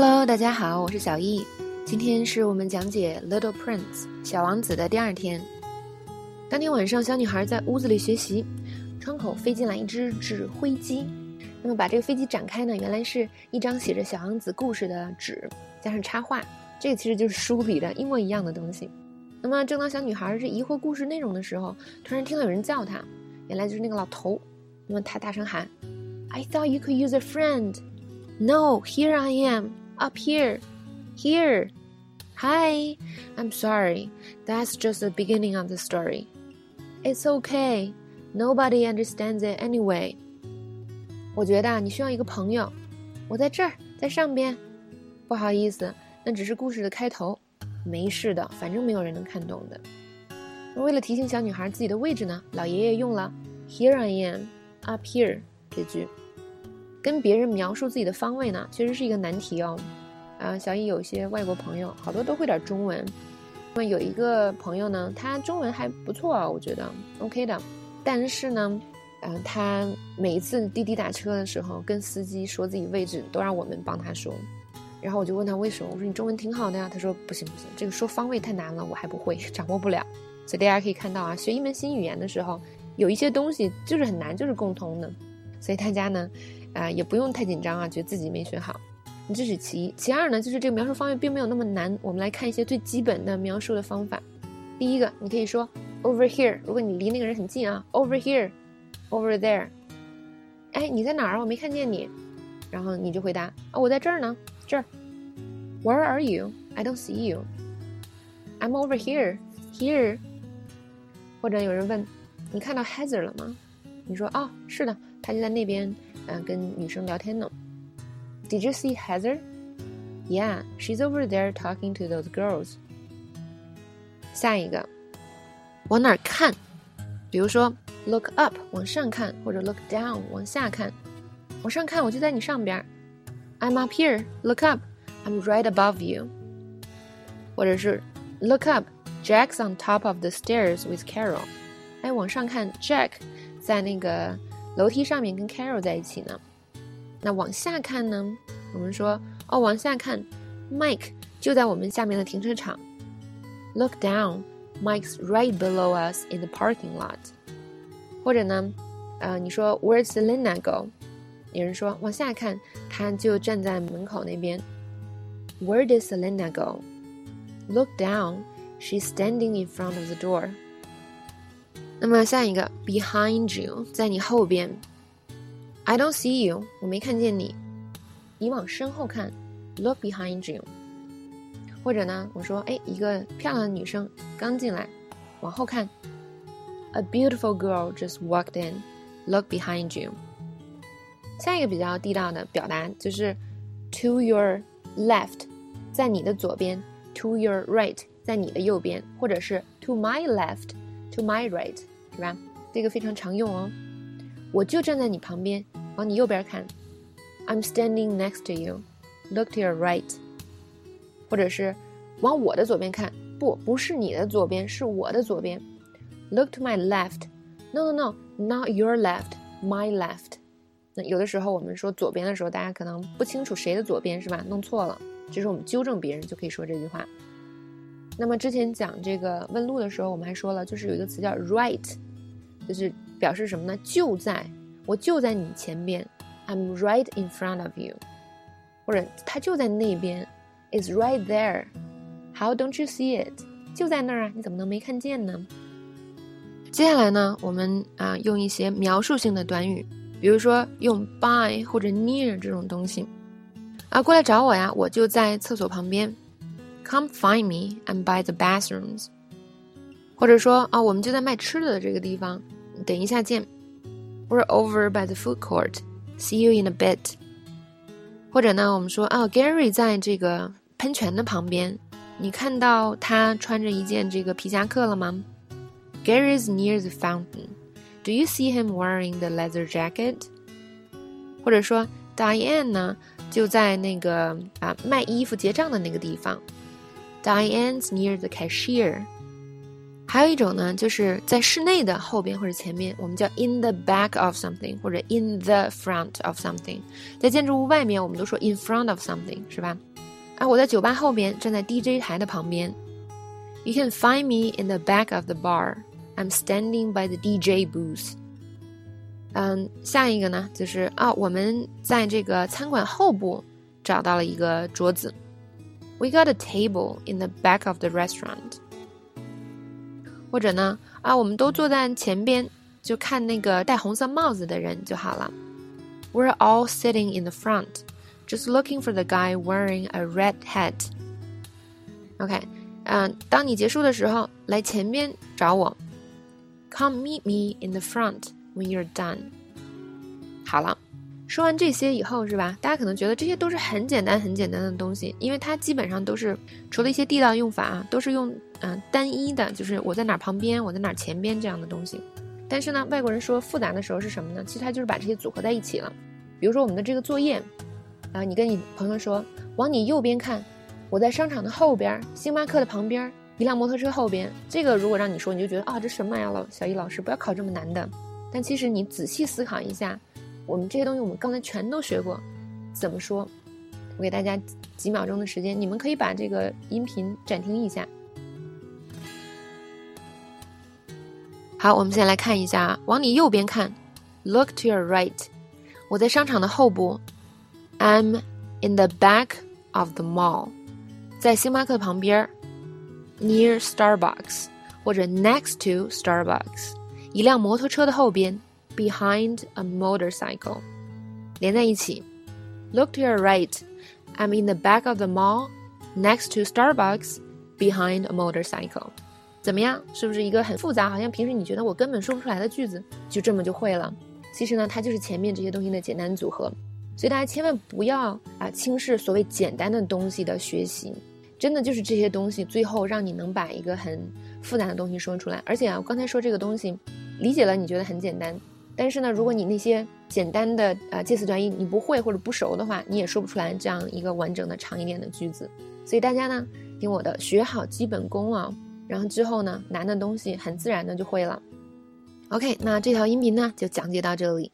Hello，大家好，我是小易。今天是我们讲解《Little Prince》小王子的第二天。当天晚上，小女孩在屋子里学习，窗口飞进来一只纸飞机。那么把这个飞机展开呢，原来是一张写着小王子故事的纸，加上插画。这个其实就是书里的一模一样的东西。那么正当小女孩这疑惑故事内容的时候，突然听到有人叫她，原来就是那个老头。那么他大声喊：“I thought you could use a friend. No, here I am, up here, here. Hi, I'm sorry. That's just the beginning of the story. It's okay. Nobody understands it anyway.” 我觉得你需要一个朋友。我在这儿，在上边。不好意思。那只是故事的开头，没事的，反正没有人能看懂的。为了提醒小女孩自己的位置呢，老爷爷用了 “Here I am, up here” 这句， 跟别人描述自己的方位呢，其实是一个难题哦。啊，小易有一些外国朋友，好多都会点中文。那么有一个朋友呢，他中文还不错啊，我觉得 OK 的。但是呢，嗯，他每一次滴滴打车的时候，跟司机说自己位置，都让我们帮他说。然后我就问他为什么？我说你中文挺好的呀。他说不行不行，这个说方位太难了，我还不会，掌握不了。所以大家可以看到啊，学一门新语言的时候，有一些东西就是很难，就是共通的。所以大家呢，啊也不用太紧张啊，觉得自己没学好。这是其一，其二呢，就是这个描述方位并没有那么难。我们来看一些最基本的描述的方法。第一个，你可以说 over here，如果你离那个人很近啊，over here，over there。哎，你在哪儿？我没看见你。然后你就回答啊，我在这儿呢。这儿，Where are you? I don't see you. I'm over here, here. 或者有人问，你看到 Heather 了吗？你说哦，是的，他就在那边，嗯，跟女生聊天呢。Did you see Heather? Yeah, she's over there talking to those girls. 下一个，往哪儿看？比如说，look up 往上看，或者 look down 往下看。往上看，我就在你上边。I'm up here. Look up. I'm right above you. 或者是 Look up. Jack's on top of the stairs with Carol. 哎，往上看，Jack 在那个 楼梯上面跟 Carol 在一起呢。那往下看呢？我们说哦，往下看，Mike 就在我们下面的停车场。Look down. Mike's right below us in the parking lot. 或者呢，呃，你说 Where's Selena go? 有人说往下看，他就站在门口那边。Where did Selena go? Look down. She's standing in front of the door. 那么下一个，behind you，在你后边。I don't see you，我没看见你。你往身后看，look behind you。或者呢，我说，哎，一个漂亮的女生刚进来，往后看。A beautiful girl just walked in. Look behind you. 下一个比较地道的表达就是 to your left，在你的左边；to your right，在你的右边；或者是 to my left To my right，是吧？这个非常常用哦。我就站在你旁边，往你右边看。I'm standing next to you. Look to your right。或者是往我的左边看，不，不是你的左边，是我的左边。Look to my left. No, no, no, not your left. My left. 那有的时候我们说左边的时候，大家可能不清楚谁的左边是吧？弄错了，这时我们纠正别人就可以说这句话。那么之前讲这个问路的时候，我们还说了，就是有一个词叫 right，就是表示什么呢？就在，我就在你前边，I'm right in front of you，或者他就在那边，is right there，How don't you see it？就在那儿啊，你怎么能没看见呢？接下来呢，我们啊用一些描述性的短语。比如说用 by 或者 near 这种东西，啊，过来找我呀，我就在厕所旁边。Come find me, I'm by the bathrooms。或者说啊，我们就在卖吃的的这个地方，等一下见。We're over by the food court. See you in a bit。或者呢，我们说啊，Gary 在这个喷泉的旁边，你看到他穿着一件这个皮夹克了吗？Gary is near the fountain. Do you see him wearing the leather jacket？或者说，Diane 呢就在那个啊卖衣服结账的那个地方。 Diane's near the cashier。 还有一种呢，就是在室内的后边或者前面，我们叫 in the back of something 或者 in the front of something。在建筑物外面，我们都说 in front of something，是吧？啊，我在酒吧后边，站在 DJ 台的旁边。You can find me in the back of the bar. I'm standing by the DJ booth. 嗯，下一个呢，就是啊，我们在这个餐馆后部找到了一个桌子。 We got a table in the back of the restaurant. 或者呢，啊，我们都坐在前边，就看那个戴红色帽子的人就好了。We're all sitting in the front, just looking for the guy wearing a red hat. OK，嗯，当你结束的时候，来前边找我。Come meet me in the front when you're done. 好了。 说完这些以后，是吧？大家可能觉得这些都是很简单、很简单的东西，因为它基本上都是除了一些地道用法啊，都是用嗯单一的，就是我在哪儿旁边，我在哪儿前边这样的东西。但是呢，外国人说复杂的时候是什么呢？其实他就是把这些组合在一起了。比如说我们的这个作业，啊，你跟你朋友说，往你右边看，我在商场的后边，星巴克的旁边，一辆摩托车后边。这个如果让你说，你就觉得啊，这什么呀，老小易老师，不要考这么难的。但其实你仔细思考一下。我们这些东西，我们刚才全都学过，怎么说？我给大家几秒钟的时间，你们可以把这个音频暂停一下。好，我们先来看一下，往你右边看，Look to your right。我在商场的后部，I'm in the back of the mall，在星巴克旁边，Near Starbucks 或者 Next to Starbucks，一辆摩托车的后边。Behind a motorcycle. 连在一起。Look to your right. I'm in the back of the mall, next to Starbucks, behind a motorcycle. 怎么样？是不是一个很复杂，好像平时你觉得我根本说不出来的句子，就这么就会了？其实呢，它就是前面这些东西的简单组合。所以大家千万不要啊轻视所谓简单的东西的学习，真的就是这些东西最后让你能把一个很复杂的东西说出来。而且啊，我刚才说这个东西，理解了你觉得很简单。但是呢，如果你那些简单的呃介词短语你不会或者不熟的话，你也说不出来这样一个完整的长一点的句子。所以大家呢，听我的，学好基本功啊，然后之后呢，难的东西很自然的就会了。OK，那这条音频呢就讲解到这里。